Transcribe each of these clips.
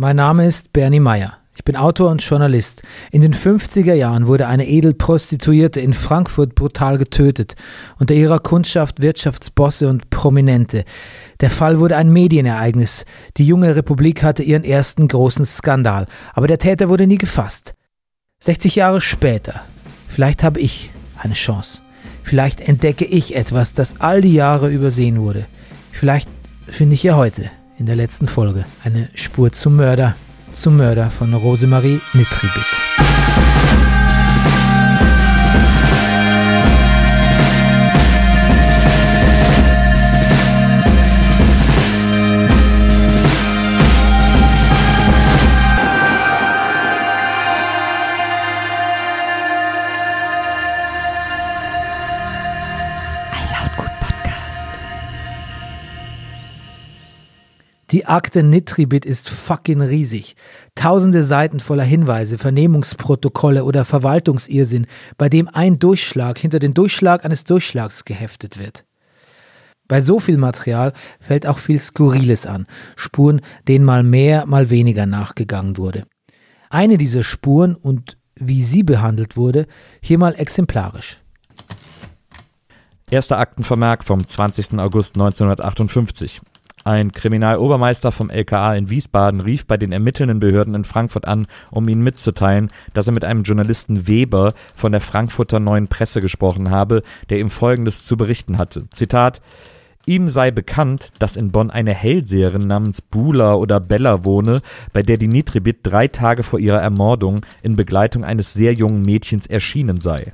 Mein Name ist Bernie Meyer. Ich bin Autor und Journalist. In den 50er Jahren wurde eine Edelprostituierte in Frankfurt brutal getötet. Unter ihrer Kundschaft Wirtschaftsbosse und Prominente. Der Fall wurde ein Medienereignis. Die junge Republik hatte ihren ersten großen Skandal. Aber der Täter wurde nie gefasst. 60 Jahre später. Vielleicht habe ich eine Chance. Vielleicht entdecke ich etwas, das all die Jahre übersehen wurde. Vielleicht finde ich ja heute in der letzten Folge eine Spur zum Mörder, zum Mörder von Rosemarie Nitribit. Die Akte Nitribit ist fucking riesig. Tausende Seiten voller Hinweise, Vernehmungsprotokolle oder Verwaltungsirrsinn, bei dem ein Durchschlag hinter den Durchschlag eines Durchschlags geheftet wird. Bei so viel Material fällt auch viel Skurriles an, Spuren, denen mal mehr, mal weniger nachgegangen wurde. Eine dieser Spuren und wie sie behandelt wurde, hier mal exemplarisch. Erster Aktenvermerk vom 20. August 1958. Ein Kriminalobermeister vom LKA in Wiesbaden rief bei den ermittelnden Behörden in Frankfurt an, um ihnen mitzuteilen, dass er mit einem Journalisten Weber von der Frankfurter Neuen Presse gesprochen habe, der ihm Folgendes zu berichten hatte. Zitat Ihm sei bekannt, dass in Bonn eine Hellseherin namens Bula oder Bella wohne, bei der die Nitribit drei Tage vor ihrer Ermordung in Begleitung eines sehr jungen Mädchens erschienen sei.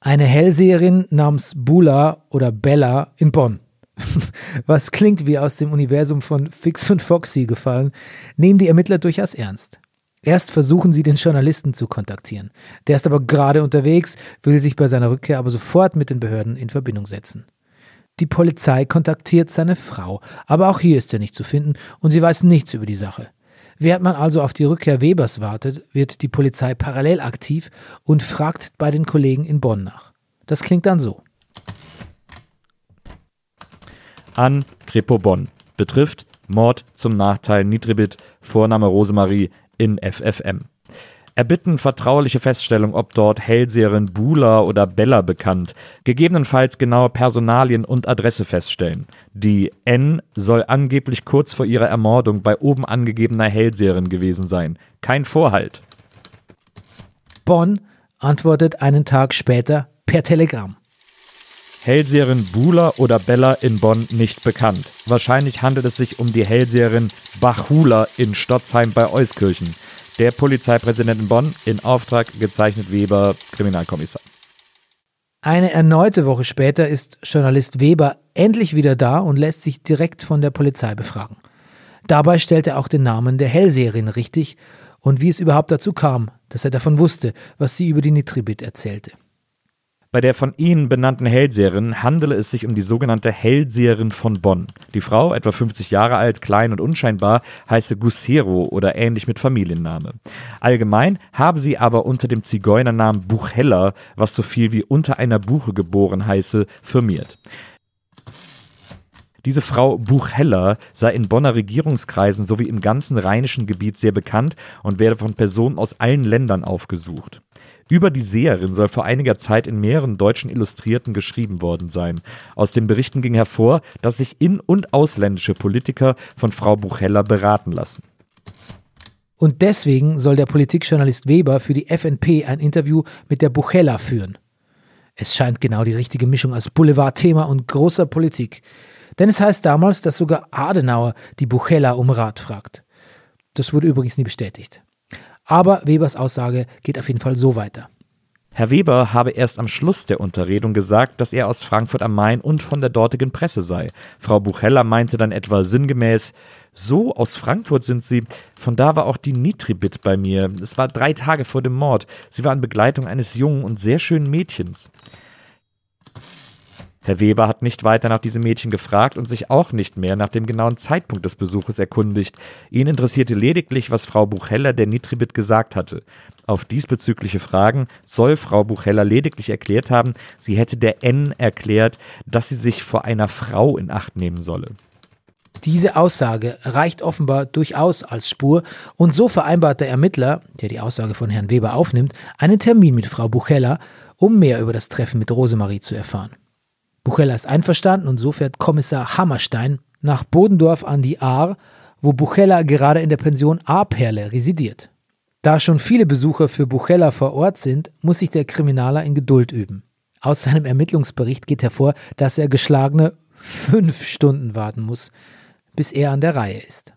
Eine Hellseherin namens Bula oder Bella in Bonn. was klingt wie aus dem Universum von Fix und Foxy gefallen, nehmen die Ermittler durchaus ernst. Erst versuchen sie, den Journalisten zu kontaktieren. Der ist aber gerade unterwegs, will sich bei seiner Rückkehr aber sofort mit den Behörden in Verbindung setzen. Die Polizei kontaktiert seine Frau, aber auch hier ist er nicht zu finden und sie weiß nichts über die Sache. Während man also auf die Rückkehr Webers wartet, wird die Polizei parallel aktiv und fragt bei den Kollegen in Bonn nach. Das klingt dann so an Kripo Bonn. Betrifft Mord zum Nachteil Nitribit, Vorname Rosemarie in FFM. Erbitten vertrauliche Feststellung, ob dort Hellseherin Bula oder Bella bekannt, gegebenenfalls genaue Personalien und Adresse feststellen. Die N soll angeblich kurz vor ihrer Ermordung bei oben angegebener Hellseherin gewesen sein. Kein Vorhalt. Bonn antwortet einen Tag später per Telegramm. Hellseherin Bula oder Bella in Bonn nicht bekannt. Wahrscheinlich handelt es sich um die Hellseherin Bachula in Stotzheim bei Euskirchen. Der Polizeipräsident in Bonn in Auftrag gezeichnet Weber, Kriminalkommissar. Eine erneute Woche später ist Journalist Weber endlich wieder da und lässt sich direkt von der Polizei befragen. Dabei stellt er auch den Namen der Hellseherin richtig und wie es überhaupt dazu kam, dass er davon wusste, was sie über die Nitribit erzählte. Bei der von Ihnen benannten Hellseherin handele es sich um die sogenannte Hellseherin von Bonn. Die Frau, etwa 50 Jahre alt, klein und unscheinbar, heiße Gussero oder ähnlich mit Familienname. Allgemein habe sie aber unter dem Zigeunernamen Buchheller, was so viel wie unter einer Buche geboren heiße, firmiert. Diese Frau Buchheller sei in Bonner Regierungskreisen sowie im ganzen rheinischen Gebiet sehr bekannt und werde von Personen aus allen Ländern aufgesucht. Über die Seherin soll vor einiger Zeit in mehreren deutschen Illustrierten geschrieben worden sein. Aus den Berichten ging hervor, dass sich in- und ausländische Politiker von Frau Bucheller beraten lassen. Und deswegen soll der Politikjournalist Weber für die FNP ein Interview mit der Buchella führen. Es scheint genau die richtige Mischung aus Boulevardthema und großer Politik. Denn es heißt damals, dass sogar Adenauer die Buchella um Rat fragt. Das wurde übrigens nie bestätigt. Aber Webers Aussage geht auf jeden Fall so weiter. Herr Weber habe erst am Schluss der Unterredung gesagt, dass er aus Frankfurt am Main und von der dortigen Presse sei. Frau Buchheller meinte dann etwa sinngemäß, so aus Frankfurt sind Sie. Von da war auch die Nitribit bei mir. Es war drei Tage vor dem Mord. Sie war in Begleitung eines jungen und sehr schönen Mädchens. Herr Weber hat nicht weiter nach diesem Mädchen gefragt und sich auch nicht mehr nach dem genauen Zeitpunkt des Besuches erkundigt. Ihn interessierte lediglich, was Frau Buchheller der Nitribit gesagt hatte. Auf diesbezügliche Fragen soll Frau Buchheller lediglich erklärt haben, sie hätte der N erklärt, dass sie sich vor einer Frau in Acht nehmen solle. Diese Aussage reicht offenbar durchaus als Spur und so vereinbart der Ermittler, der die Aussage von Herrn Weber aufnimmt, einen Termin mit Frau Buchella, um mehr über das Treffen mit Rosemarie zu erfahren. Buchella ist einverstanden und so fährt Kommissar Hammerstein nach Bodendorf an die Ahr, wo Buchella gerade in der Pension A-Perle residiert. Da schon viele Besucher für Buchella vor Ort sind, muss sich der Kriminaler in Geduld üben. Aus seinem Ermittlungsbericht geht hervor, dass er geschlagene fünf Stunden warten muss, bis er an der Reihe ist.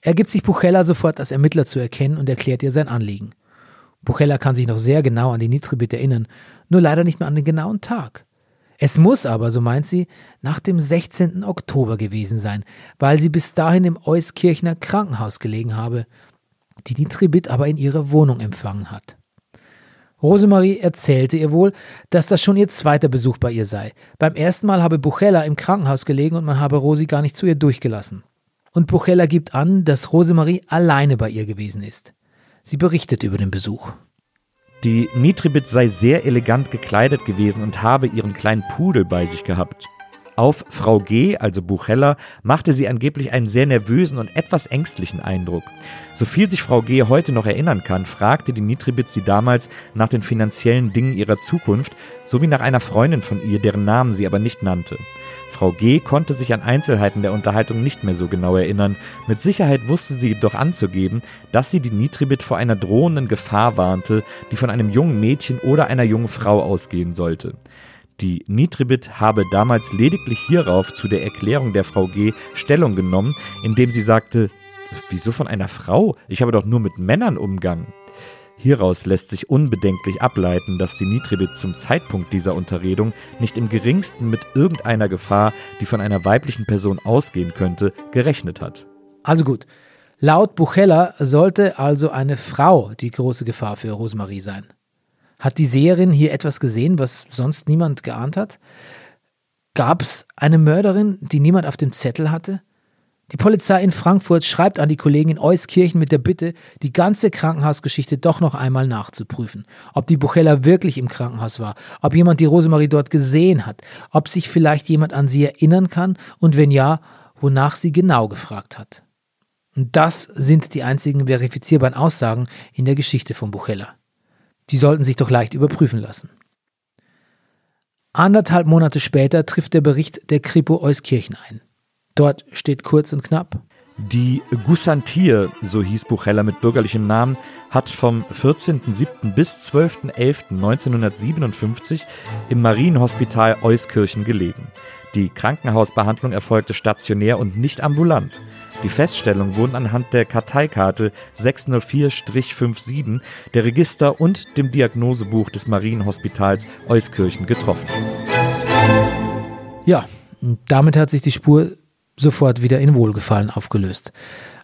Er gibt sich Buchella sofort als Ermittler zu erkennen und erklärt ihr sein Anliegen. Buchella kann sich noch sehr genau an die Nitribit erinnern, nur leider nicht mehr an den genauen Tag. Es muss aber, so meint sie, nach dem 16. Oktober gewesen sein, weil sie bis dahin im Euskirchner Krankenhaus gelegen habe die die Tribit aber in ihrer Wohnung empfangen hat. Rosemarie erzählte ihr wohl, dass das schon ihr zweiter Besuch bei ihr sei. Beim ersten Mal habe Buchella im Krankenhaus gelegen und man habe Rosi gar nicht zu ihr durchgelassen. Und Buchella gibt an, dass Rosemarie alleine bei ihr gewesen ist. Sie berichtet über den Besuch. Die Nitribit sei sehr elegant gekleidet gewesen und habe ihren kleinen Pudel bei sich gehabt. Auf Frau G., also Buchheller, machte sie angeblich einen sehr nervösen und etwas ängstlichen Eindruck. So viel sich Frau G. heute noch erinnern kann, fragte die Nitribit sie damals nach den finanziellen Dingen ihrer Zukunft sowie nach einer Freundin von ihr, deren Namen sie aber nicht nannte. Frau G. konnte sich an Einzelheiten der Unterhaltung nicht mehr so genau erinnern. Mit Sicherheit wusste sie jedoch anzugeben, dass sie die Nitribit vor einer drohenden Gefahr warnte, die von einem jungen Mädchen oder einer jungen Frau ausgehen sollte. Die Nitribit habe damals lediglich hierauf zu der Erklärung der Frau G. Stellung genommen, indem sie sagte, wieso von einer Frau? Ich habe doch nur mit Männern Umgang. Hieraus lässt sich unbedenklich ableiten, dass die Nitribit zum Zeitpunkt dieser Unterredung nicht im geringsten mit irgendeiner Gefahr, die von einer weiblichen Person ausgehen könnte, gerechnet hat. Also gut. Laut Buchella sollte also eine Frau die große Gefahr für Rosemarie sein. Hat die Seherin hier etwas gesehen, was sonst niemand geahnt hat? Gab es eine Mörderin, die niemand auf dem Zettel hatte? Die Polizei in Frankfurt schreibt an die Kollegen in Euskirchen mit der Bitte, die ganze Krankenhausgeschichte doch noch einmal nachzuprüfen. Ob die Buchella wirklich im Krankenhaus war, ob jemand die Rosemarie dort gesehen hat, ob sich vielleicht jemand an sie erinnern kann und wenn ja, wonach sie genau gefragt hat. Und das sind die einzigen verifizierbaren Aussagen in der Geschichte von Buchella. Die sollten sich doch leicht überprüfen lassen. Anderthalb Monate später trifft der Bericht der Kripo Euskirchen ein. Dort steht kurz und knapp. Die Gussantier, so hieß Buchheller mit bürgerlichem Namen, hat vom 14.07. bis 12.11.1957 im Marienhospital Euskirchen gelegen. Die Krankenhausbehandlung erfolgte stationär und nicht ambulant. Die Feststellungen wurden anhand der Karteikarte 604-57 der Register und dem Diagnosebuch des Marienhospitals Euskirchen getroffen. Ja, damit hat sich die Spur sofort wieder in Wohlgefallen aufgelöst.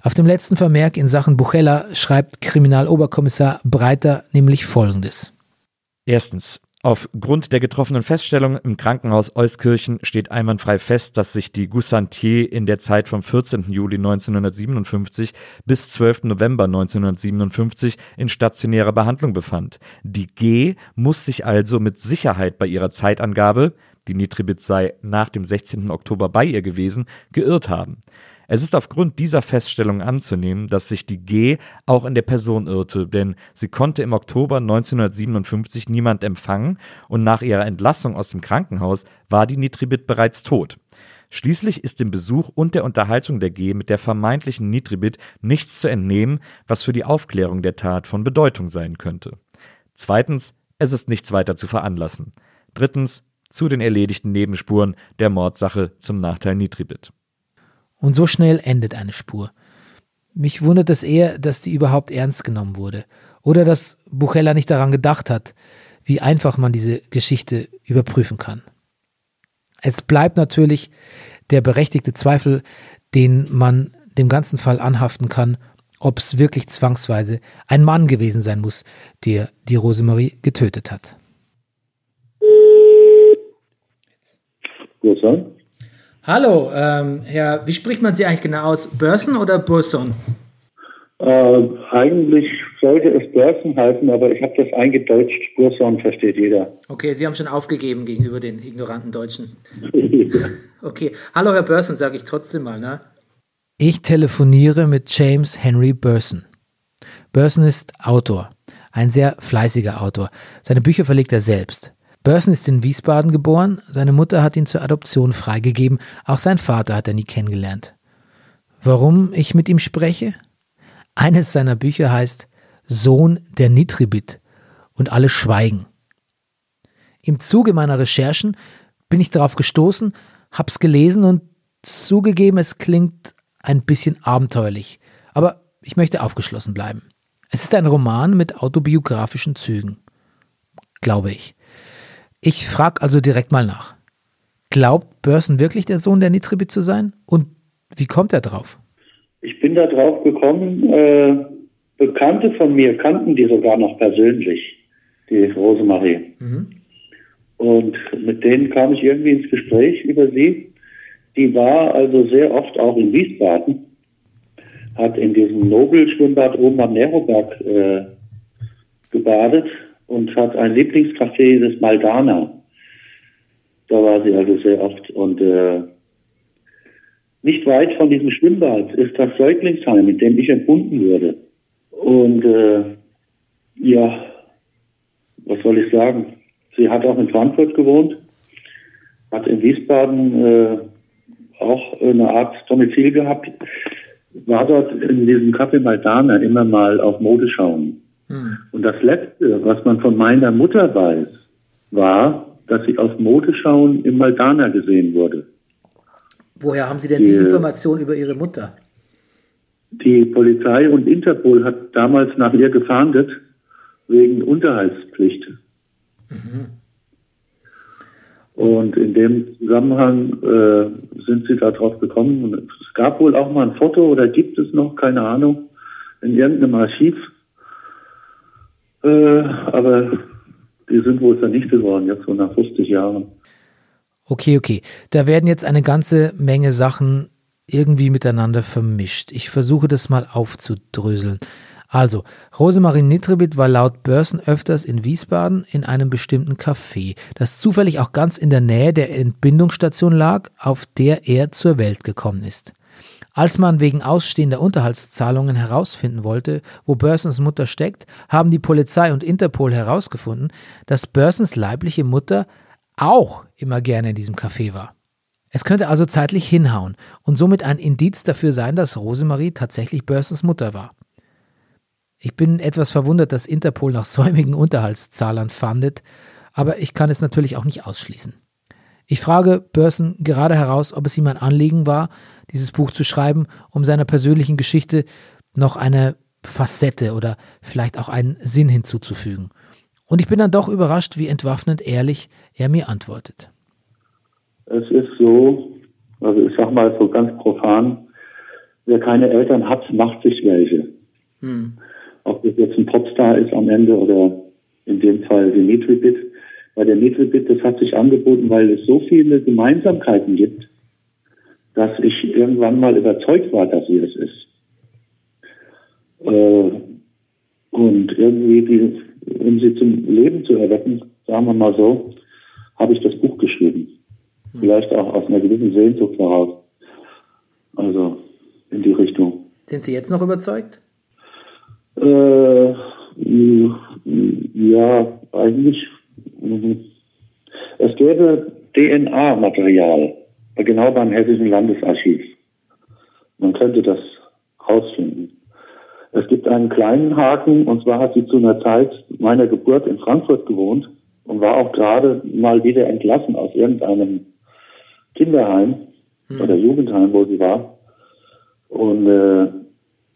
Auf dem letzten Vermerk in Sachen Buchella schreibt Kriminaloberkommissar Breiter nämlich Folgendes. Erstens. Aufgrund der getroffenen Feststellung im Krankenhaus Euskirchen steht einwandfrei fest, dass sich die Goussantier in der Zeit vom 14. Juli 1957 bis 12. November 1957 in stationärer Behandlung befand. Die G muss sich also mit Sicherheit bei ihrer Zeitangabe, die Nitribit sei nach dem 16. Oktober bei ihr gewesen, geirrt haben. Es ist aufgrund dieser Feststellung anzunehmen, dass sich die G auch in der Person irrte, denn sie konnte im Oktober 1957 niemand empfangen und nach ihrer Entlassung aus dem Krankenhaus war die Nitribit bereits tot. Schließlich ist dem Besuch und der Unterhaltung der G mit der vermeintlichen Nitribit nichts zu entnehmen, was für die Aufklärung der Tat von Bedeutung sein könnte. Zweitens, es ist nichts weiter zu veranlassen. Drittens, zu den erledigten Nebenspuren der Mordsache zum Nachteil Nitribit. Und so schnell endet eine Spur. Mich wundert es eher, dass die überhaupt ernst genommen wurde. Oder dass Buchella nicht daran gedacht hat, wie einfach man diese Geschichte überprüfen kann. Es bleibt natürlich der berechtigte Zweifel, den man dem ganzen Fall anhaften kann, ob es wirklich zwangsweise ein Mann gewesen sein muss, der die Rosemarie getötet hat. Grüße. Hallo, ähm, Herr, wie spricht man Sie eigentlich genau aus? Börsen oder Burson? Äh, eigentlich sollte es Börsen heißen, aber ich habe das eingedeutscht. Burson versteht jeder. Okay, Sie haben schon aufgegeben gegenüber den ignoranten Deutschen. Okay, hallo Herr Börsen, sage ich trotzdem mal, ne? Ich telefoniere mit James Henry Burson. Burson ist Autor, ein sehr fleißiger Autor. Seine Bücher verlegt er selbst. Burson ist in Wiesbaden geboren, seine Mutter hat ihn zur Adoption freigegeben, auch sein Vater hat er nie kennengelernt. Warum ich mit ihm spreche? Eines seiner Bücher heißt Sohn der Nitribit und alle schweigen. Im Zuge meiner Recherchen bin ich darauf gestoßen, hab's gelesen und zugegeben, es klingt ein bisschen abenteuerlich, aber ich möchte aufgeschlossen bleiben. Es ist ein Roman mit autobiografischen Zügen, glaube ich. Ich frage also direkt mal nach. Glaubt Börsen wirklich der Sohn der Nitribit zu sein? Und wie kommt er drauf? Ich bin da drauf gekommen, äh, Bekannte von mir kannten die sogar noch persönlich, die Rosemarie. Mhm. Und mit denen kam ich irgendwie ins Gespräch über sie. Die war also sehr oft auch in Wiesbaden, hat in diesem Nobelschwimmbad oben am Neroberg äh, gebadet und hat ein Lieblingscafé des Maldana. Da war sie also sehr oft. Und äh, nicht weit von diesem Schwimmbad ist das Säuglingsheim, in dem ich entbunden wurde. Und äh, ja, was soll ich sagen? Sie hat auch in Frankfurt gewohnt, hat in Wiesbaden äh, auch eine Art Domizil gehabt, war dort in diesem Café Maldana immer mal auf Modeschauen. Hm. Und das Letzte, was man von meiner Mutter weiß, war, dass sie auf Modeschauen im Maldana gesehen wurde. Woher haben Sie denn die, die Information über Ihre Mutter? Die Polizei und Interpol hat damals nach ihr gefahndet wegen Unterhaltspflicht. Mhm. Und in dem Zusammenhang äh, sind sie darauf gekommen. Und es gab wohl auch mal ein Foto oder gibt es noch, keine Ahnung, in irgendeinem Archiv. Äh, aber die sind wohl vernichtet worden, jetzt so nach 50 Jahren. Okay, okay. Da werden jetzt eine ganze Menge Sachen irgendwie miteinander vermischt. Ich versuche das mal aufzudröseln. Also, Rosemarie Nitribit war laut Börsen öfters in Wiesbaden in einem bestimmten Café, das zufällig auch ganz in der Nähe der Entbindungsstation lag, auf der er zur Welt gekommen ist. Als man wegen ausstehender Unterhaltszahlungen herausfinden wollte, wo Börsens Mutter steckt, haben die Polizei und Interpol herausgefunden, dass Börsens leibliche Mutter auch immer gerne in diesem Café war. Es könnte also zeitlich hinhauen und somit ein Indiz dafür sein, dass Rosemarie tatsächlich Börsens Mutter war. Ich bin etwas verwundert, dass Interpol nach säumigen Unterhaltszahlern fandet, aber ich kann es natürlich auch nicht ausschließen. Ich frage Börsen gerade heraus, ob es ihm ein Anliegen war, dieses Buch zu schreiben, um seiner persönlichen Geschichte noch eine Facette oder vielleicht auch einen Sinn hinzuzufügen. Und ich bin dann doch überrascht, wie entwaffnend ehrlich er mir antwortet. Es ist so, also ich sag mal so ganz profan, wer keine Eltern hat, macht sich welche. Hm. Ob das jetzt ein Popstar ist am Ende oder in dem Fall die Nitribit. Bei der Nitribit, das hat sich angeboten, weil es so viele Gemeinsamkeiten gibt, dass ich irgendwann mal überzeugt war, dass sie es ist. Äh, und irgendwie die um sie zum Leben zu erwecken, sagen wir mal so, habe ich das Buch geschrieben. Hm. Vielleicht auch aus einer gewissen Sehnsucht heraus. Also in die Richtung. Sind Sie jetzt noch überzeugt? Äh, ja, eigentlich. Mhm. Es gäbe DNA-Material, genau beim Hessischen Landesarchiv. Man könnte das rausfinden. Es gibt einen kleinen Haken, und zwar hat sie zu einer Zeit meiner Geburt in Frankfurt gewohnt und war auch gerade mal wieder entlassen aus irgendeinem Kinderheim hm. oder Jugendheim, wo sie war. Und äh,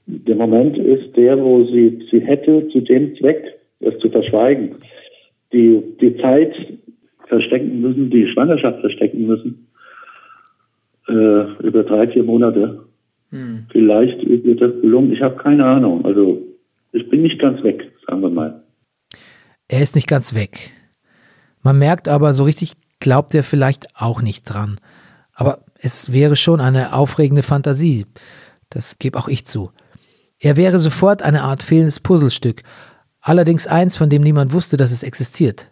der Moment ist der, wo sie, sie hätte zu dem Zweck, es zu verschweigen, die, die Zeit verstecken müssen, die Schwangerschaft verstecken müssen, äh, über drei, vier Monate. Hm. Vielleicht wird das gelungen. Ich habe keine Ahnung. Also ich bin nicht ganz weg, sagen wir mal. Er ist nicht ganz weg. Man merkt aber, so richtig glaubt er vielleicht auch nicht dran. Aber es wäre schon eine aufregende Fantasie. Das gebe auch ich zu. Er wäre sofort eine Art fehlendes Puzzlestück, allerdings eins, von dem niemand wusste, dass es existiert.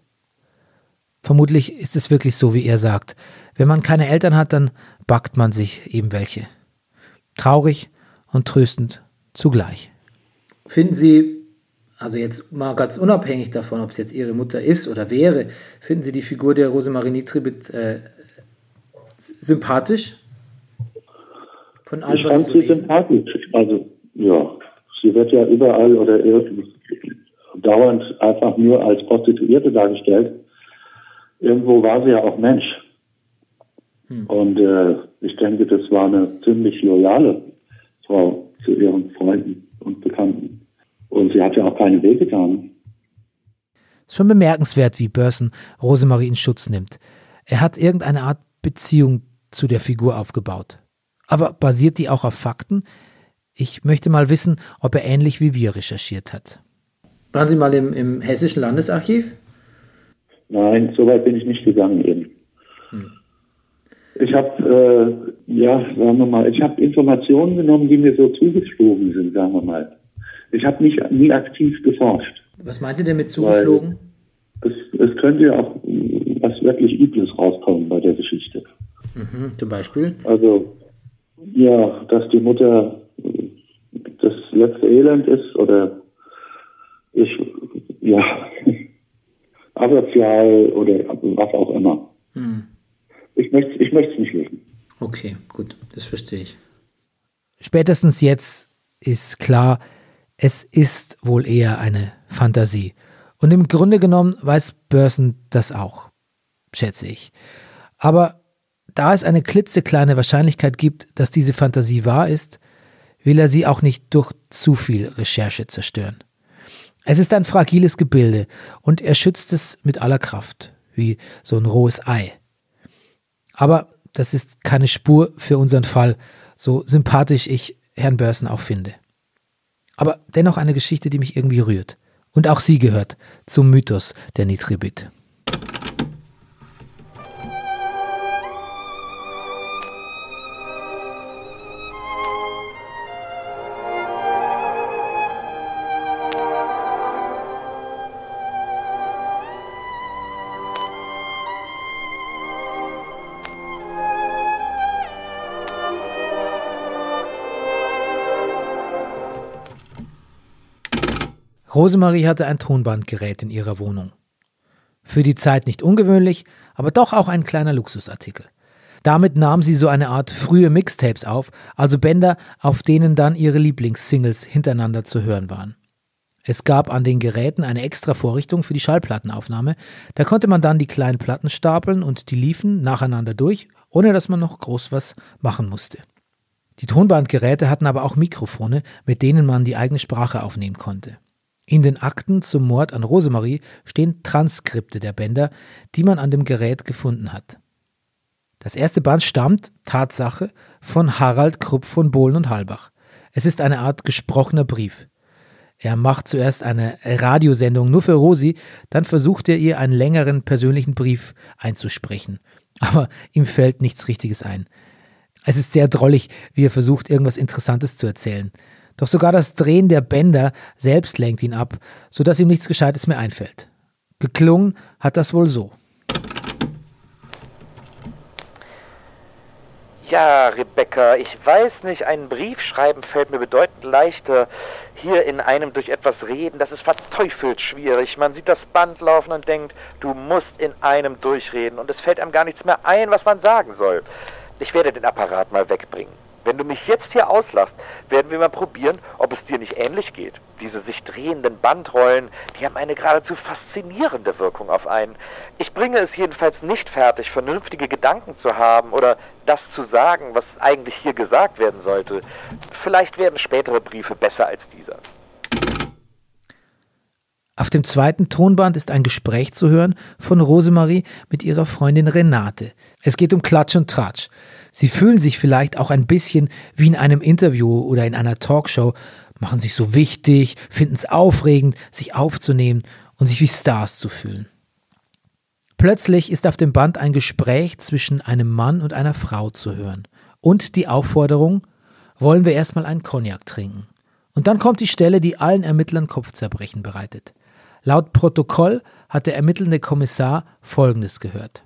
Vermutlich ist es wirklich so, wie er sagt. Wenn man keine Eltern hat, dann backt man sich eben welche. Traurig und tröstend zugleich. Finden Sie, also jetzt mal ganz unabhängig davon, ob es jetzt Ihre Mutter ist oder wäre, finden Sie die Figur der Rosemarie Nitribit äh, sympathisch? Von allem, ich fand sie sympathisch. Also, ja, sie wird ja überall oder irgendwie dauernd einfach nur als Prostituierte dargestellt. Irgendwo war sie ja auch Mensch. Hm. Und äh, ich denke, das war eine ziemlich loyale Frau zu ihren Freunden und Bekannten. Und sie hat ja auch keine getan. Ist schon bemerkenswert, wie Börsen Rosemarie in Schutz nimmt. Er hat irgendeine Art Beziehung zu der Figur aufgebaut. Aber basiert die auch auf Fakten? Ich möchte mal wissen, ob er ähnlich wie wir recherchiert hat. Waren Sie mal im, im Hessischen Landesarchiv? Nein, so weit bin ich nicht gegangen eben. Hm. Ich habe, äh, ja, sagen wir mal, ich habe Informationen genommen, die mir so zugeflogen sind, sagen wir mal. Ich habe nicht nie aktiv geforscht. Was meinen Sie denn mit zugeflogen? Es, es könnte ja auch was wirklich Übles rauskommen bei der Geschichte. Mhm, zum Beispiel? Also, ja, dass die Mutter das letzte Elend ist oder ich, ja, asozial oder was auch immer. Hm. Ich möchte ich es nicht wissen. Okay, gut, das verstehe ich. Spätestens jetzt ist klar, es ist wohl eher eine Fantasie. Und im Grunde genommen weiß Börsen das auch, schätze ich. Aber da es eine klitzekleine Wahrscheinlichkeit gibt, dass diese Fantasie wahr ist, will er sie auch nicht durch zu viel Recherche zerstören. Es ist ein fragiles Gebilde und er schützt es mit aller Kraft, wie so ein rohes Ei. Aber das ist keine Spur für unseren Fall, so sympathisch ich Herrn Börsen auch finde. Aber dennoch eine Geschichte, die mich irgendwie rührt. Und auch sie gehört zum Mythos der Nitribit. Rosemarie hatte ein Tonbandgerät in ihrer Wohnung. Für die Zeit nicht ungewöhnlich, aber doch auch ein kleiner Luxusartikel. Damit nahm sie so eine Art frühe Mixtapes auf, also Bänder, auf denen dann ihre Lieblingssingles hintereinander zu hören waren. Es gab an den Geräten eine extra Vorrichtung für die Schallplattenaufnahme. Da konnte man dann die kleinen Platten stapeln und die liefen nacheinander durch, ohne dass man noch groß was machen musste. Die Tonbandgeräte hatten aber auch Mikrofone, mit denen man die eigene Sprache aufnehmen konnte. In den Akten zum Mord an Rosemarie stehen Transkripte der Bänder, die man an dem Gerät gefunden hat. Das erste Band stammt, Tatsache, von Harald Krupp von Bohlen und Halbach. Es ist eine Art gesprochener Brief. Er macht zuerst eine Radiosendung nur für Rosi, dann versucht er ihr einen längeren persönlichen Brief einzusprechen. Aber ihm fällt nichts Richtiges ein. Es ist sehr drollig, wie er versucht, irgendwas Interessantes zu erzählen. Doch sogar das Drehen der Bänder selbst lenkt ihn ab, sodass ihm nichts Gescheites mehr einfällt. Geklungen hat das wohl so. Ja, Rebecca, ich weiß nicht, einen Brief schreiben fällt mir bedeutend leichter. Hier in einem durch etwas reden, das ist verteufelt schwierig. Man sieht das Band laufen und denkt, du musst in einem durchreden und es fällt einem gar nichts mehr ein, was man sagen soll. Ich werde den Apparat mal wegbringen. Wenn du mich jetzt hier auslässt, werden wir mal probieren, ob es dir nicht ähnlich geht. Diese sich drehenden Bandrollen, die haben eine geradezu faszinierende Wirkung auf einen. Ich bringe es jedenfalls nicht fertig, vernünftige Gedanken zu haben oder das zu sagen, was eigentlich hier gesagt werden sollte. Vielleicht werden spätere Briefe besser als dieser. Auf dem zweiten Tonband ist ein Gespräch zu hören von Rosemarie mit ihrer Freundin Renate. Es geht um Klatsch und Tratsch. Sie fühlen sich vielleicht auch ein bisschen wie in einem Interview oder in einer Talkshow, machen sich so wichtig, finden es aufregend, sich aufzunehmen und sich wie Stars zu fühlen. Plötzlich ist auf dem Band ein Gespräch zwischen einem Mann und einer Frau zu hören. Und die Aufforderung, wollen wir erstmal einen Cognac trinken. Und dann kommt die Stelle, die allen Ermittlern Kopfzerbrechen bereitet. Laut Protokoll hat der ermittelnde Kommissar Folgendes gehört.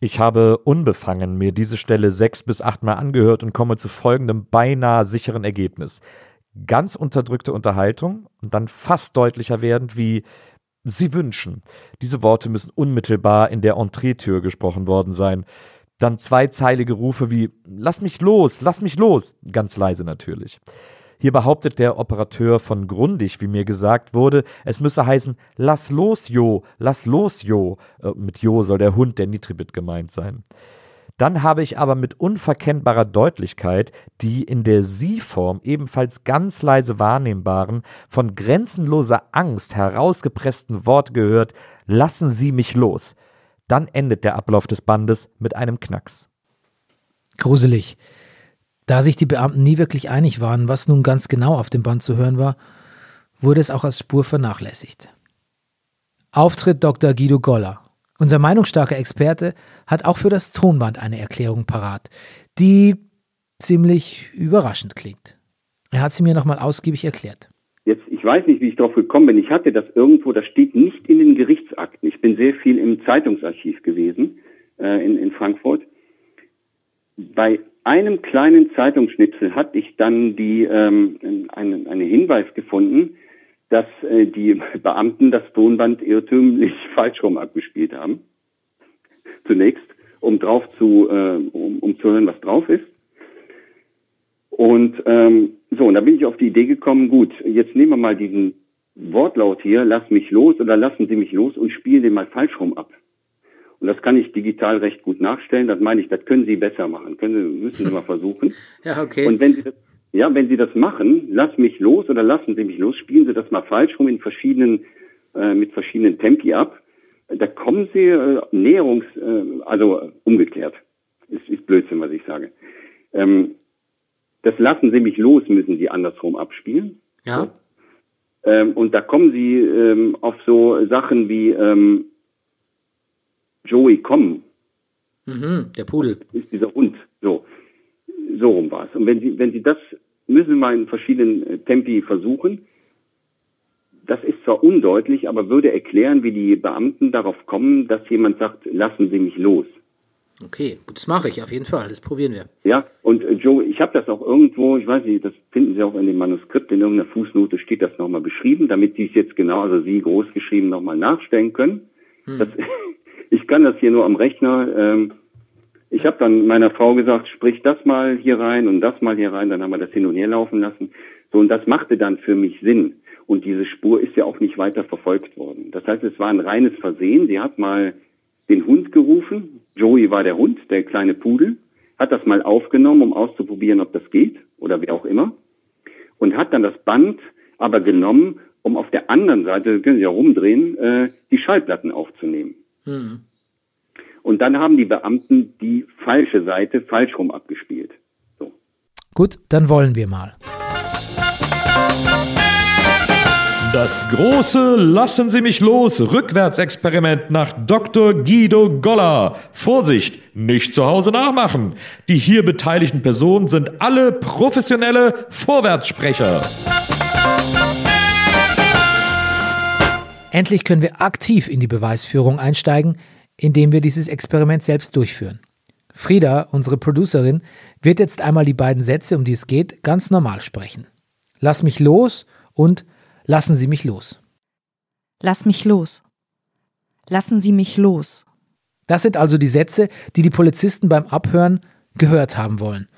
Ich habe unbefangen mir diese Stelle sechs bis achtmal angehört und komme zu folgendem beinahe sicheren Ergebnis. Ganz unterdrückte Unterhaltung und dann fast deutlicher werdend wie Sie wünschen. Diese Worte müssen unmittelbar in der Entreetür gesprochen worden sein. Dann zweizeilige Rufe wie Lass mich los, lass mich los, ganz leise natürlich. Hier behauptet der Operateur von Grundig, wie mir gesagt wurde, es müsse heißen, lass los, Jo, lass los, Jo. Äh, mit Jo soll der Hund der Nitribit gemeint sein. Dann habe ich aber mit unverkennbarer Deutlichkeit die in der Sie-Form ebenfalls ganz leise wahrnehmbaren, von grenzenloser Angst herausgepressten Worte gehört, lassen Sie mich los. Dann endet der Ablauf des Bandes mit einem Knacks. Gruselig. Da sich die Beamten nie wirklich einig waren, was nun ganz genau auf dem Band zu hören war, wurde es auch als Spur vernachlässigt. Auftritt Dr. Guido Goller. Unser meinungsstarker Experte hat auch für das Tonband eine Erklärung parat, die ziemlich überraschend klingt. Er hat sie mir nochmal ausgiebig erklärt. Jetzt, ich weiß nicht, wie ich darauf gekommen bin. Ich hatte das irgendwo, das steht nicht in den Gerichtsakten. Ich bin sehr viel im Zeitungsarchiv gewesen äh, in, in Frankfurt. Bei einem kleinen Zeitungsschnipsel hatte ich dann die, ähm, einen, einen Hinweis gefunden, dass äh, die Beamten das Tonband irrtümlich falsch rum abgespielt haben. Zunächst, um drauf zu, äh, um, um zu hören, was drauf ist. Und ähm, so, und da bin ich auf die Idee gekommen, gut, jetzt nehmen wir mal diesen Wortlaut hier, lass mich los oder lassen Sie mich los und spielen den mal falsch rum ab. Und das kann ich digital recht gut nachstellen. Das meine ich, das können Sie besser machen. Können Sie, müssen Sie mal versuchen. ja, okay. Und wenn Sie das, ja, wenn Sie das machen, lass mich los oder lassen Sie mich los, spielen Sie das mal falsch rum in verschiedenen, äh, mit verschiedenen Tempi ab. Da kommen Sie äh, Näherungs, äh, also umgekehrt. Ist, ist Blödsinn, was ich sage. Ähm, das lassen Sie mich los, müssen Sie andersrum abspielen. Ja. So. Ähm, und da kommen Sie ähm, auf so Sachen wie ähm, Joey kommen. Mhm, der Pudel. Ist dieser Hund. So. So rum war es. Und wenn Sie, wenn Sie das, müssen wir mal in verschiedenen äh, Tempi versuchen. Das ist zwar undeutlich, aber würde erklären, wie die Beamten darauf kommen, dass jemand sagt, lassen Sie mich los. Okay, gut, das mache ich auf jeden Fall. Das probieren wir. Ja, und äh, Joe, ich habe das auch irgendwo, ich weiß nicht, das finden Sie auch in dem Manuskript, in irgendeiner Fußnote steht das nochmal beschrieben, damit Sie es jetzt genau, also Sie groß geschrieben nochmal nachstellen können. Hm. Das, ich kann das hier nur am Rechner. Ähm, ich habe dann meiner Frau gesagt, sprich das mal hier rein und das mal hier rein, dann haben wir das hin und her laufen lassen. So, und das machte dann für mich Sinn. Und diese Spur ist ja auch nicht weiter verfolgt worden. Das heißt, es war ein reines Versehen. Sie hat mal den Hund gerufen. Joey war der Hund, der kleine Pudel. Hat das mal aufgenommen, um auszuprobieren, ob das geht oder wie auch immer. Und hat dann das Band aber genommen, um auf der anderen Seite, können Sie ja rumdrehen, äh, die Schallplatten aufzunehmen. Hm. Und dann haben die Beamten die falsche Seite falsch rum abgespielt. So. Gut, dann wollen wir mal. Das große Lassen Sie mich los Rückwärtsexperiment nach Dr. Guido Goller. Vorsicht, nicht zu Hause nachmachen. Die hier beteiligten Personen sind alle professionelle Vorwärtssprecher. Endlich können wir aktiv in die Beweisführung einsteigen, indem wir dieses Experiment selbst durchführen. Frieda, unsere Producerin, wird jetzt einmal die beiden Sätze, um die es geht, ganz normal sprechen. Lass mich los und Lassen Sie mich los. Lass mich los. Lassen Sie mich los. Das sind also die Sätze, die die Polizisten beim Abhören gehört haben wollen.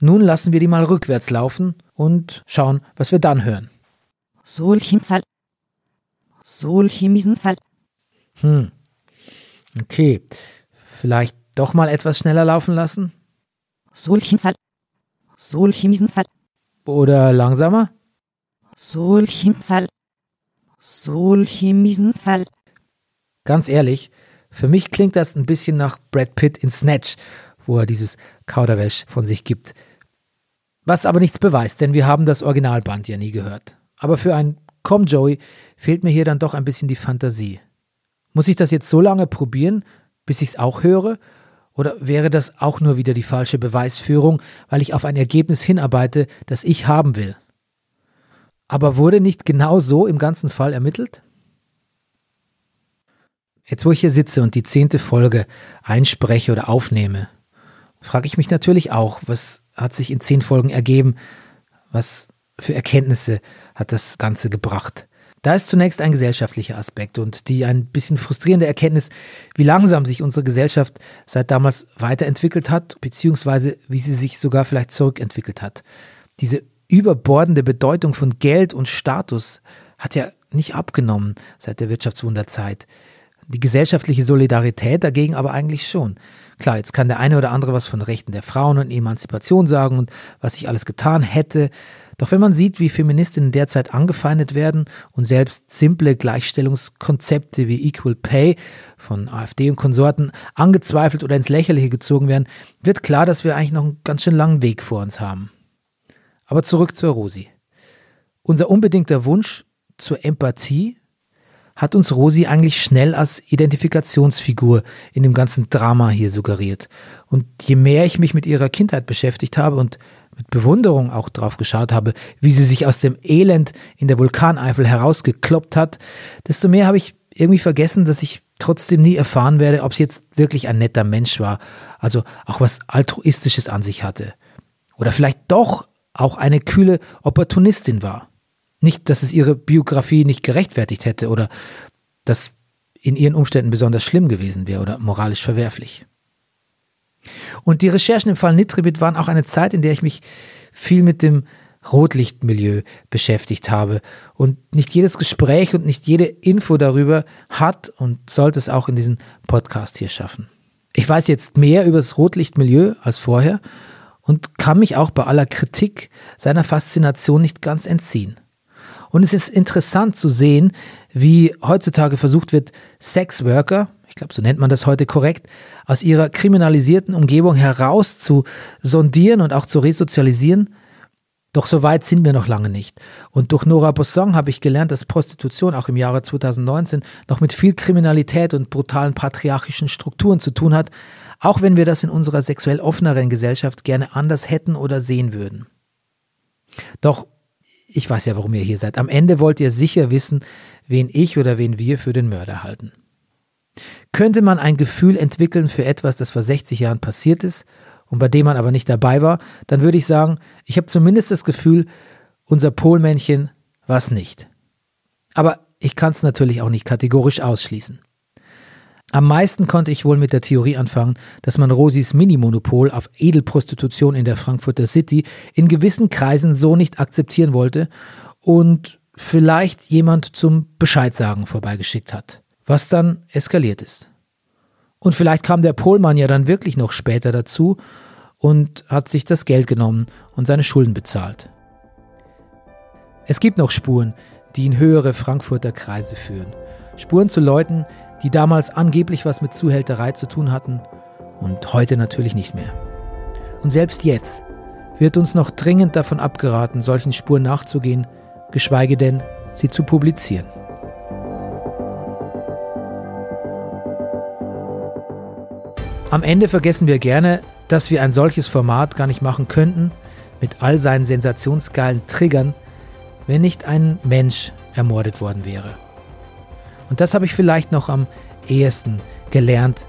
Nun lassen wir die mal rückwärts laufen und schauen, was wir dann hören. Solchimsal. Solchimsal. Hm. Okay. Vielleicht doch mal etwas schneller laufen lassen? Solchimsal. Solchimsal. Oder langsamer? Solchimsal. Solchimsal. Ganz ehrlich, für mich klingt das ein bisschen nach Brad Pitt in Snatch, wo er dieses Kauderwelsch von sich gibt. Was aber nichts beweist, denn wir haben das Originalband ja nie gehört. Aber für ein Komm Joey fehlt mir hier dann doch ein bisschen die Fantasie. Muss ich das jetzt so lange probieren, bis ich es auch höre? Oder wäre das auch nur wieder die falsche Beweisführung, weil ich auf ein Ergebnis hinarbeite, das ich haben will? Aber wurde nicht genau so im ganzen Fall ermittelt? Jetzt, wo ich hier sitze und die zehnte Folge einspreche oder aufnehme, frage ich mich natürlich auch, was hat sich in zehn Folgen ergeben? Was für Erkenntnisse hat das Ganze gebracht? Da ist zunächst ein gesellschaftlicher Aspekt und die ein bisschen frustrierende Erkenntnis, wie langsam sich unsere Gesellschaft seit damals weiterentwickelt hat, beziehungsweise wie sie sich sogar vielleicht zurückentwickelt hat. Diese überbordende Bedeutung von Geld und Status hat ja nicht abgenommen seit der Wirtschaftswunderzeit. Die gesellschaftliche Solidarität dagegen aber eigentlich schon. Klar, jetzt kann der eine oder andere was von Rechten der Frauen und Emanzipation sagen und was ich alles getan hätte. Doch wenn man sieht, wie Feministinnen derzeit angefeindet werden und selbst simple Gleichstellungskonzepte wie Equal Pay von AfD und Konsorten angezweifelt oder ins Lächerliche gezogen werden, wird klar, dass wir eigentlich noch einen ganz schön langen Weg vor uns haben. Aber zurück zur Rosi. Unser unbedingter Wunsch zur Empathie hat uns Rosi eigentlich schnell als Identifikationsfigur in dem ganzen Drama hier suggeriert. Und je mehr ich mich mit ihrer Kindheit beschäftigt habe und mit Bewunderung auch drauf geschaut habe, wie sie sich aus dem Elend in der Vulkaneifel herausgekloppt hat, desto mehr habe ich irgendwie vergessen, dass ich trotzdem nie erfahren werde, ob sie jetzt wirklich ein netter Mensch war, also auch was Altruistisches an sich hatte. Oder vielleicht doch auch eine kühle Opportunistin war. Nicht, dass es ihre Biografie nicht gerechtfertigt hätte oder dass in ihren Umständen besonders schlimm gewesen wäre oder moralisch verwerflich. Und die Recherchen im Fall Nitribit waren auch eine Zeit, in der ich mich viel mit dem Rotlichtmilieu beschäftigt habe. Und nicht jedes Gespräch und nicht jede Info darüber hat und sollte es auch in diesem Podcast hier schaffen. Ich weiß jetzt mehr über das Rotlichtmilieu als vorher und kann mich auch bei aller Kritik seiner Faszination nicht ganz entziehen. Und es ist interessant zu sehen, wie heutzutage versucht wird, Sexworker, glaube, so nennt man das heute korrekt, aus ihrer kriminalisierten Umgebung heraus zu sondieren und auch zu resozialisieren. Doch so weit sind wir noch lange nicht. Und durch Nora Bossong habe ich gelernt, dass Prostitution auch im Jahre 2019 noch mit viel Kriminalität und brutalen patriarchischen Strukturen zu tun hat, auch wenn wir das in unserer sexuell offeneren Gesellschaft gerne anders hätten oder sehen würden. Doch ich weiß ja, warum ihr hier seid. Am Ende wollt ihr sicher wissen, wen ich oder wen wir für den Mörder halten. Könnte man ein Gefühl entwickeln für etwas, das vor 60 Jahren passiert ist und bei dem man aber nicht dabei war, dann würde ich sagen, ich habe zumindest das Gefühl, unser Polmännchen war es nicht. Aber ich kann es natürlich auch nicht kategorisch ausschließen. Am meisten konnte ich wohl mit der Theorie anfangen, dass man Rosis Minimonopol auf Edelprostitution in der Frankfurter City in gewissen Kreisen so nicht akzeptieren wollte und vielleicht jemand zum Bescheidsagen vorbeigeschickt hat, was dann eskaliert ist. Und vielleicht kam der Polmann ja dann wirklich noch später dazu und hat sich das Geld genommen und seine Schulden bezahlt. Es gibt noch Spuren, die in höhere Frankfurter Kreise führen. Spuren zu Leuten, die damals angeblich was mit Zuhälterei zu tun hatten und heute natürlich nicht mehr. Und selbst jetzt wird uns noch dringend davon abgeraten, solchen Spuren nachzugehen, geschweige denn, sie zu publizieren. Am Ende vergessen wir gerne, dass wir ein solches Format gar nicht machen könnten, mit all seinen sensationsgeilen Triggern, wenn nicht ein Mensch ermordet worden wäre. Und das habe ich vielleicht noch am ehesten gelernt.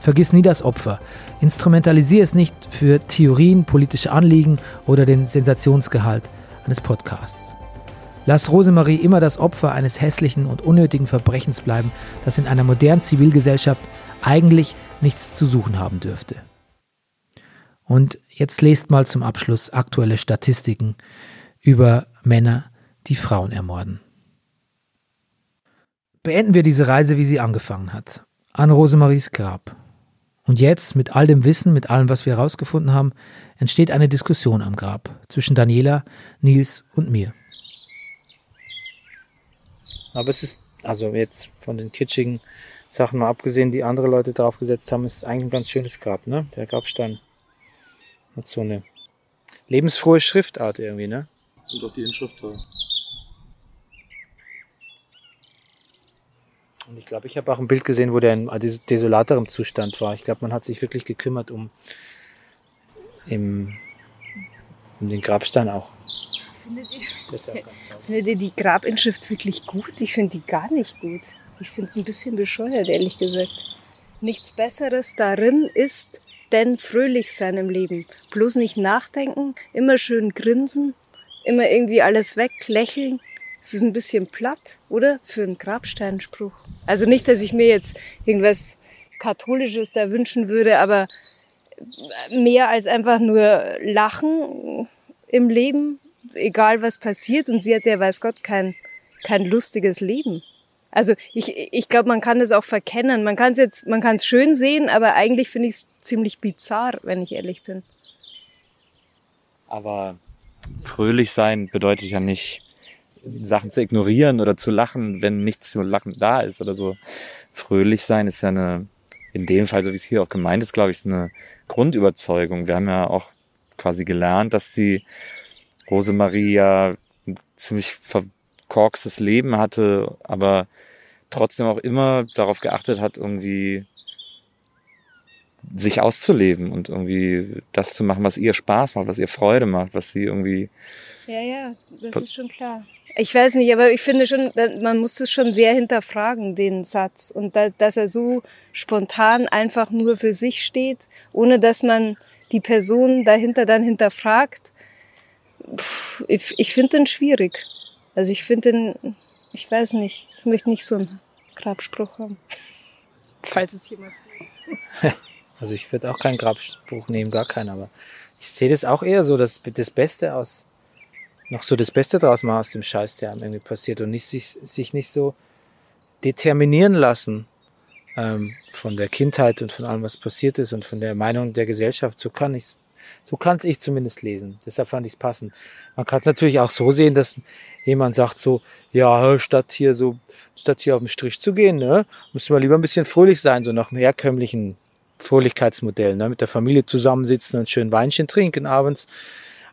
Vergiss nie das Opfer. Instrumentalisiere es nicht für Theorien, politische Anliegen oder den Sensationsgehalt eines Podcasts. Lass Rosemarie immer das Opfer eines hässlichen und unnötigen Verbrechens bleiben, das in einer modernen Zivilgesellschaft eigentlich nichts zu suchen haben dürfte. Und jetzt lest mal zum Abschluss aktuelle Statistiken über Männer, die Frauen ermorden. Beenden wir diese Reise, wie sie angefangen hat, an Rosemaries Grab. Und jetzt, mit all dem Wissen, mit allem, was wir herausgefunden haben, entsteht eine Diskussion am Grab zwischen Daniela, Nils und mir. Aber es ist, also jetzt von den kitschigen Sachen mal abgesehen, die andere Leute draufgesetzt haben, ist eigentlich ein ganz schönes Grab, ne? Der Grabstein hat so eine lebensfrohe Schriftart irgendwie, ne? Und auch die Inschrift toll. Und ich glaube, ich habe auch ein Bild gesehen, wo der in desolaterem Zustand war. Ich glaube, man hat sich wirklich gekümmert um, im, um den Grabstein auch. Findet ihr, Das ist ja auch ganz sauber. findet ihr die Grabinschrift wirklich gut? Ich finde die gar nicht gut. Ich finde es ein bisschen bescheuert, ehrlich gesagt. Nichts Besseres darin ist, denn fröhlich sein im Leben. Bloß nicht nachdenken, immer schön grinsen, immer irgendwie alles weg, lächeln. Es ist ein bisschen platt, oder? Für einen Grabsteinspruch. Also nicht, dass ich mir jetzt irgendwas Katholisches da wünschen würde, aber mehr als einfach nur lachen im Leben, egal was passiert. Und sie hat ja, weiß Gott, kein, kein lustiges Leben. Also ich, ich glaube, man kann es auch verkennen. Man kann es jetzt, man kann es schön sehen, aber eigentlich finde ich es ziemlich bizarr, wenn ich ehrlich bin. Aber fröhlich sein bedeutet ja nicht, Sachen zu ignorieren oder zu lachen, wenn nichts zu lachen da ist oder so. Fröhlich sein ist ja eine, in dem Fall, so wie es hier auch gemeint ist, glaube ich, ist eine Grundüberzeugung. Wir haben ja auch quasi gelernt, dass die Rosemarie ja ziemlich verkorkstes Leben hatte, aber trotzdem auch immer darauf geachtet hat, irgendwie sich auszuleben und irgendwie das zu machen, was ihr Spaß macht, was ihr Freude macht, was sie irgendwie Ja, ja, das ist schon klar. Ich weiß nicht, aber ich finde schon, man muss es schon sehr hinterfragen, den Satz. Und da, dass er so spontan einfach nur für sich steht, ohne dass man die Person dahinter dann hinterfragt. Ich ich finde den schwierig. Also ich finde den, ich weiß nicht, ich möchte nicht so einen Grabspruch haben. Falls es jemand Also ich würde auch keinen Grabspruch nehmen, gar keinen, aber ich sehe das auch eher so, dass das Beste aus, noch so das Beste draus machen aus dem Scheiß, der irgendwie passiert und nicht sich, sich nicht so determinieren lassen ähm, von der Kindheit und von allem, was passiert ist und von der Meinung der Gesellschaft. So kann ich so kann ich zumindest lesen. Deshalb fand ich es passend. Man kann es natürlich auch so sehen, dass jemand sagt so, ja, statt hier so, statt hier auf den Strich zu gehen, ne, müssen wir lieber ein bisschen fröhlich sein, so nach dem herkömmlichen Fröhlichkeitsmodell, ne, mit der Familie zusammensitzen und schön Weinchen trinken abends.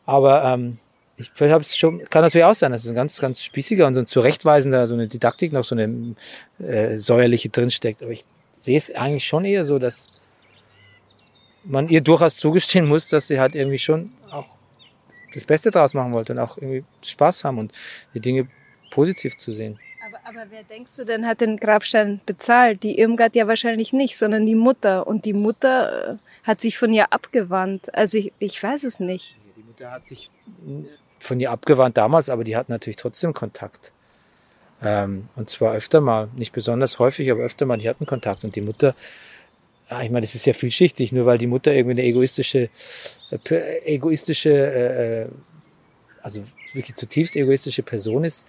Aber ähm, ich habe es schon, kann natürlich auch sein, dass es ein ganz, ganz spießiger und so ein zurechtweisender, so eine Didaktik noch so eine äh, säuerliche drinsteckt. Aber ich sehe es eigentlich schon eher so, dass man ihr durchaus zugestehen muss, dass sie halt irgendwie schon auch das Beste draus machen wollte und auch irgendwie Spaß haben und die Dinge positiv zu sehen. Aber, aber wer denkst du denn hat den Grabstein bezahlt? Die Irmgard ja wahrscheinlich nicht, sondern die Mutter. Und die Mutter äh, hat sich von ihr abgewandt. Also ich, ich weiß es nicht. Die Mutter hat sich von ihr abgewandt damals, aber die hat natürlich trotzdem Kontakt. Ähm, und zwar öfter mal, nicht besonders häufig, aber öfter mal, die hatten Kontakt. Und die Mutter, ja, ich meine, das ist ja vielschichtig, nur weil die Mutter irgendwie eine egoistische, äh, egoistische, äh, äh, also wirklich zutiefst egoistische Person ist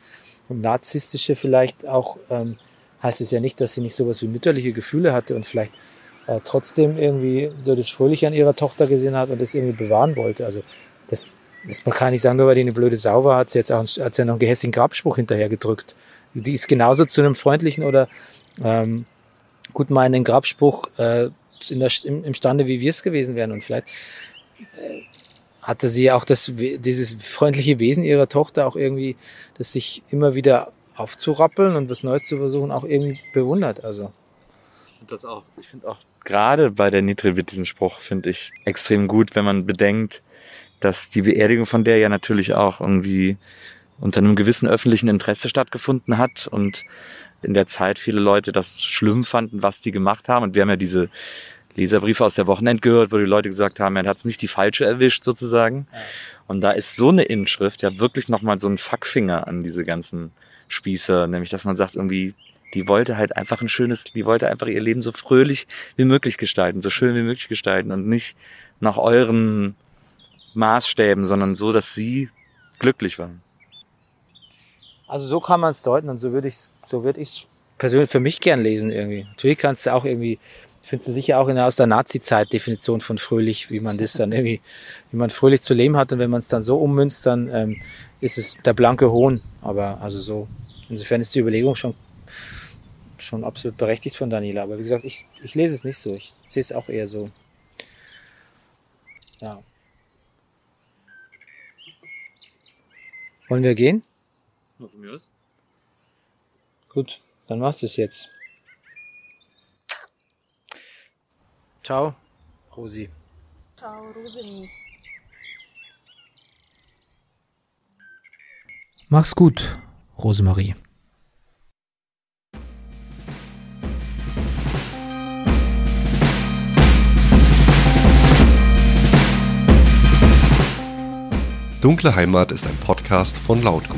und narzisstische vielleicht auch, ähm, heißt es ja nicht, dass sie nicht sowas wie mütterliche Gefühle hatte und vielleicht äh, trotzdem irgendwie so das Fröhliche an ihrer Tochter gesehen hat und das irgendwie bewahren wollte. Also das, das man kann nicht sagen, nur weil die eine blöde Sau war, hat sie jetzt auch einen, hat sie noch einen gehässigen Grabspruch hinterher gedrückt. Die ist genauso zu einem freundlichen oder ähm, gut meinenden Grabspruch äh, in der, im, imstande, wie wir es gewesen wären. Und vielleicht äh, hatte sie auch das, dieses freundliche Wesen ihrer Tochter auch irgendwie, das sich immer wieder aufzurappeln und was Neues zu versuchen, auch irgendwie bewundert. Also Ich finde das auch, ich finde auch gerade bei der Nitrevit diesen Spruch finde ich extrem gut, wenn man bedenkt, dass die Beerdigung von der ja natürlich auch irgendwie unter einem gewissen öffentlichen Interesse stattgefunden hat und in der Zeit viele Leute das schlimm fanden, was die gemacht haben. Und wir haben ja diese Leserbriefe aus der Wochenend gehört, wo die Leute gesagt haben, er hat es nicht die falsche erwischt sozusagen. Und da ist so eine Inschrift ja wirklich nochmal so ein Fackfinger an diese ganzen Spießer, nämlich dass man sagt irgendwie, die wollte halt einfach ein schönes, die wollte einfach ihr Leben so fröhlich wie möglich gestalten, so schön wie möglich gestalten und nicht nach euren Maßstäben, sondern so, dass sie glücklich waren. Also so kann man es deuten und so würde ich so würde ich persönlich für mich gern lesen irgendwie. Natürlich kannst du auch irgendwie, findest du sicher auch in der, aus der Nazi-Zeit Definition von fröhlich, wie man das dann irgendwie, wie man fröhlich zu leben hat und wenn man es dann so ummünzt, dann ähm, ist es der blanke Hohn. Aber also so, insofern ist die Überlegung schon schon absolut berechtigt von Daniela. Aber wie gesagt, ich, ich lese es nicht so. Ich sehe es auch eher so. Ja. Wollen wir gehen? Gut, dann war's das jetzt. Ciao, Rosi. Ciao, Rosemarie. Mach's gut, Rosemarie. Dunkle Heimat ist ein Podcast von Lautgut.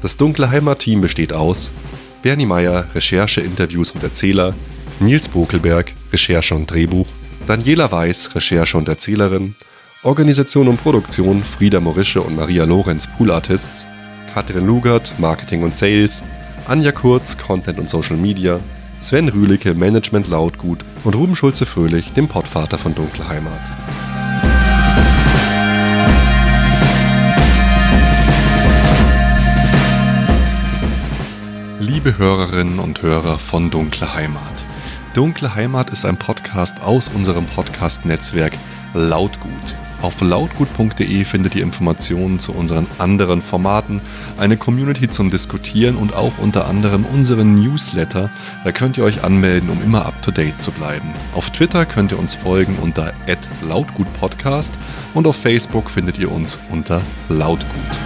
Das Dunkle Heimat-Team besteht aus Bernie Meyer, Recherche, Interviews und Erzähler, Nils Bokelberg, Recherche und Drehbuch, Daniela Weiß, Recherche und Erzählerin, Organisation und Produktion Frieda Morische und Maria Lorenz, Pool Artists, Katrin Lugert, Marketing und Sales, Anja Kurz, Content und Social Media, Sven Rühlicke, Management Lautgut und Ruben Schulze-Fröhlich, dem Pottvater von Dunkle Heimat. Liebe Hörerinnen und Hörer von Dunkle Heimat. Dunkle Heimat ist ein Podcast aus unserem Podcast-Netzwerk Lautgut. Auf lautgut.de findet ihr Informationen zu unseren anderen Formaten, eine Community zum Diskutieren und auch unter anderem unseren Newsletter. Da könnt ihr euch anmelden, um immer up to date zu bleiben. Auf Twitter könnt ihr uns folgen unter lautgutpodcast und auf Facebook findet ihr uns unter lautgut.